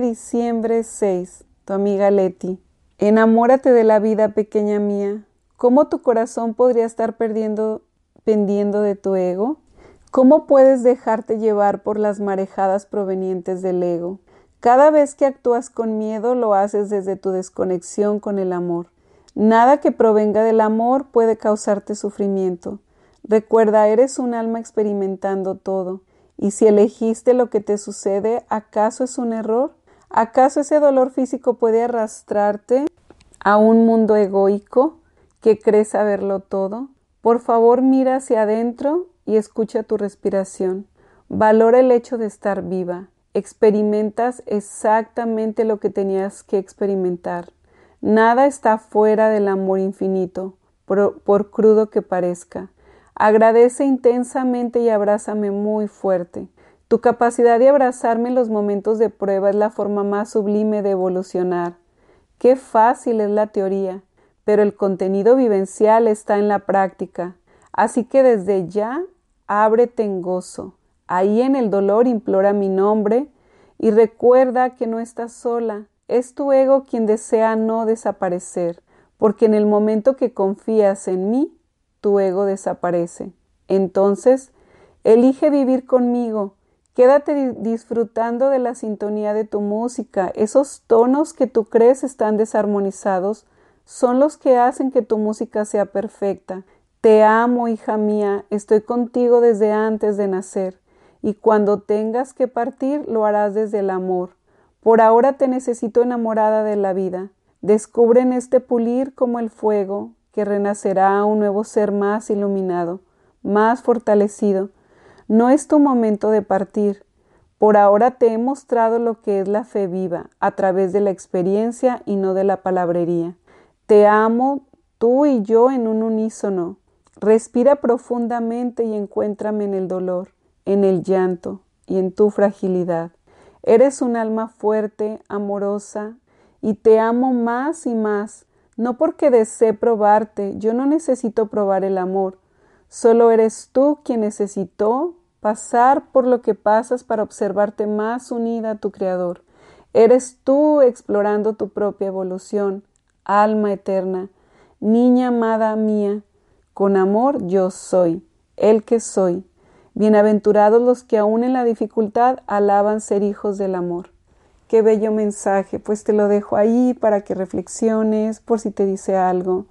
Diciembre 6. Tu amiga Leti. Enamórate de la vida, pequeña mía. ¿Cómo tu corazón podría estar perdiendo, pendiendo de tu ego? ¿Cómo puedes dejarte llevar por las marejadas provenientes del ego? Cada vez que actúas con miedo lo haces desde tu desconexión con el amor. Nada que provenga del amor puede causarte sufrimiento. Recuerda, eres un alma experimentando todo. Y si elegiste lo que te sucede, ¿acaso es un error? ¿Acaso ese dolor físico puede arrastrarte a un mundo egoico que cree saberlo todo? Por favor, mira hacia adentro y escucha tu respiración. Valora el hecho de estar viva. Experimentas exactamente lo que tenías que experimentar. Nada está fuera del amor infinito, por, por, crudo que parezca. Agradece intensamente y abrázame muy fuerte. Tu capacidad de abrazarme en los momentos de prueba es la forma más sublime de evolucionar. Qué fácil es la teoría, pero el contenido vivencial está en la práctica. Así que desde ya ábrete en gozo. Ahí en el dolor implora mi nombre y recuerda que no estás sola. Es tu ego quien desea no desaparecer, porque en el momento que confías en mí, tu ego desaparece. Entonces, elige vivir conmigo. Quédate disfrutando de la sintonía de tu música. Esos tonos que tú crees están desarmonizados son los que hacen que tu música sea perfecta. Te amo, hija mía, estoy contigo desde antes de nacer, y cuando tengas que partir lo harás desde el amor. Por ahora te necesito enamorada de la vida. Descubre en este pulir como el fuego, que renacerá un nuevo ser más iluminado, más fortalecido. No es tu momento de partir. Por ahora te he mostrado lo que es la fe viva, a través de la experiencia y no de la palabrería. Te amo, tú y yo en un unísono. Respira profundamente y encuéntrame en el dolor, en el llanto y en tu fragilidad. Eres un alma fuerte, amorosa, y te amo más y más, no porque desee probarte, yo no necesito probar el amor, solo eres tú quien necesitó pasar por lo que pasas para observarte más unida a tu Creador. Eres tú explorando tu propia evolución, alma eterna, niña amada mía, con amor yo soy, el que soy. Bienaventurados los que aun en la dificultad alaban ser hijos del amor. Qué bello mensaje, pues te lo dejo ahí para que reflexiones por si te dice algo.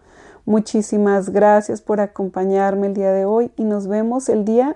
Muchísimas gracias por acompañarme el día de hoy y nos vemos el día